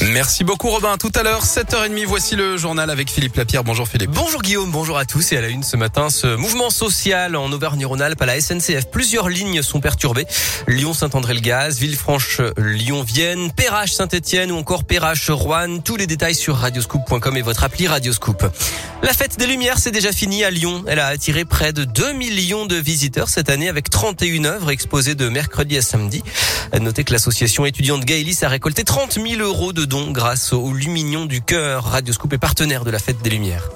Merci beaucoup Robin. Tout à l'heure, 7h30, voici le journal avec Philippe Lapierre. Bonjour Philippe. Bonjour Guillaume, bonjour à tous. Et à la une ce matin, ce mouvement social en Auvergne-Rhône-Alpes à la SNCF. Plusieurs lignes sont perturbées. Lyon-Saint-André-le-Gaz, Villefranche-Lyon-Vienne, Perrache-Saint-Etienne ou encore Perrache-Rouen. Tous les détails sur radioscoop.com et votre appli Radioscoop. La fête des Lumières, c'est déjà fini à Lyon. Elle a attiré près de 2 millions de visiteurs cette année avec 31 œuvres exposées de mercredi à samedi. Notez que l'association étudiante Gaëlis a récolté 30 000 euros de don grâce au Lumignon du Cœur. Radioscoop est partenaire de la Fête des Lumières.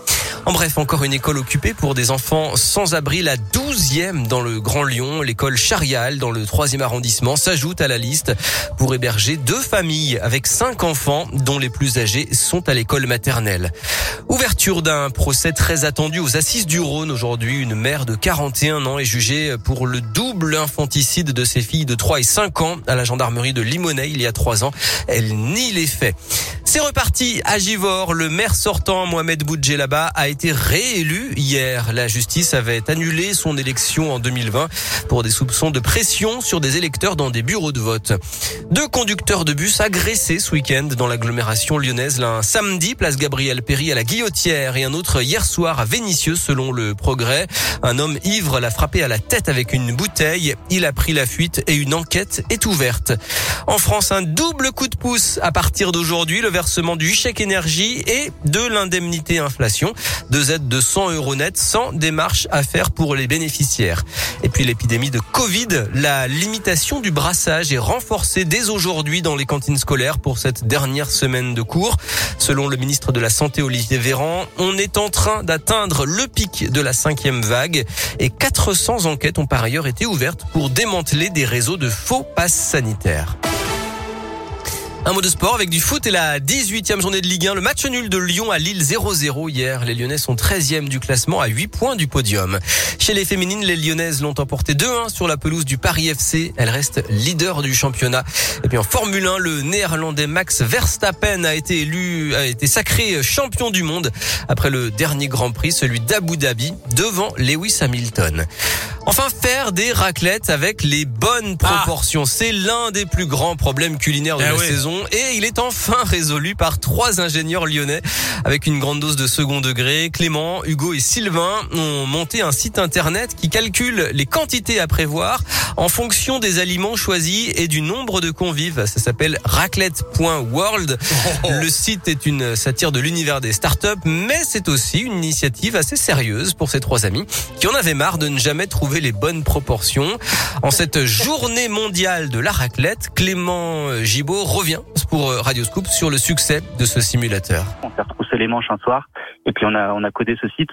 En bref, encore une école occupée pour des enfants sans abri, la douzième dans le Grand Lyon. L'école Charial dans le troisième arrondissement s'ajoute à la liste pour héberger deux familles avec cinq enfants dont les plus âgés sont à l'école maternelle. Ouverture d'un procès très attendu aux assises du Rhône aujourd'hui. Une mère de 41 ans est jugée pour le double infanticide de ses filles de 3 et 5 ans à la gendarmerie de Limonest il y a trois ans. Elle nie les faits. C'est reparti à Givor. Le maire sortant, Mohamed Boudjelaba, a réélu hier. La justice avait annulé son élection en 2020 pour des soupçons de pression sur des électeurs dans des bureaux de vote. Deux conducteurs de bus agressés ce week-end dans l'agglomération lyonnaise. L'un samedi, place Gabriel Péry à la Guillotière et un autre hier soir à Vénissieux selon le progrès. Un homme ivre l'a frappé à la tête avec une bouteille. Il a pris la fuite et une enquête est ouverte. En France, un double coup de pouce à partir d'aujourd'hui. Le versement du chèque énergie et de l'indemnité inflation. Deux aides de 100 euros net sans démarche à faire pour les bénéficiaires. Et puis l'épidémie de Covid, la limitation du brassage est renforcée dès aujourd'hui dans les cantines scolaires pour cette dernière semaine de cours. Selon le ministre de la Santé Olivier Véran, on est en train d'atteindre le pic de la cinquième vague et 400 enquêtes ont par ailleurs été ouvertes pour démanteler des réseaux de faux passes sanitaires. Un mot de sport avec du foot et la 18e journée de Ligue 1. Le match nul de Lyon à Lille 0-0 hier. Les Lyonnais sont 13e du classement à 8 points du podium. Chez les féminines, les Lyonnaises l'ont emporté 2-1 sur la pelouse du Paris FC. Elles restent leader du championnat. Et puis en Formule 1, le néerlandais Max Verstappen a été élu, a été sacré champion du monde après le dernier Grand Prix, celui d'Abu Dhabi, devant Lewis Hamilton. Enfin, faire des raclettes avec les bonnes proportions. C'est l'un des plus grands problèmes culinaires de Eh la oui. saison et il est enfin résolu par trois ingénieurs lyonnais avec une grande dose de second degré. Clément, Hugo et Sylvain ont monté un site internet qui calcule les quantités à prévoir en fonction des aliments choisis et du nombre de convives. Ça s'appelle raclette.world. Le site est une satire de l'univers des startups, mais c'est aussi une initiative assez sérieuse pour ces trois amis qui en avaient marre de ne jamais trouver les bonnes proportions. En cette journée mondiale de la raclette, Clément Gibaud revient pour Radio Scoop sur le succès de ce simulateur. On s'est retroussé les manches un soir et puis on a on a codé ce site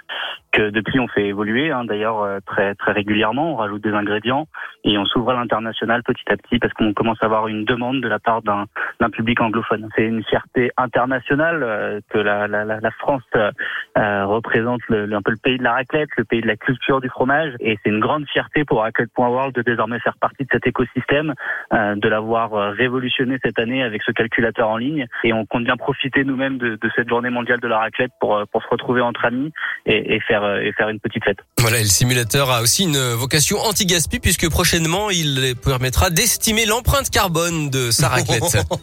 que depuis on fait évoluer hein, d'ailleurs euh, très très régulièrement on rajoute des ingrédients et on s'ouvre à l'international petit à petit parce qu'on commence à avoir une demande de la part d'un d'un public anglophone c'est une fierté internationale euh, que la la, la, la France euh, euh, représente le, le- un peu le pays de la raclette le pays de la culture du fromage et c'est une grande fierté pour raclette.world de désormais faire partie de cet écosystème euh, de l'avoir révolutionné cette année avec ce calculateur en ligne et on compte bien profiter nous-mêmes de, de cette journée mondiale de la raclette pour pour se retrouver entre amis et, et faire et faire une petite fête. Voilà, et le simulateur a aussi une vocation anti-gaspi puisque prochainement il permettra d'estimer l'empreinte carbone de sa raclette.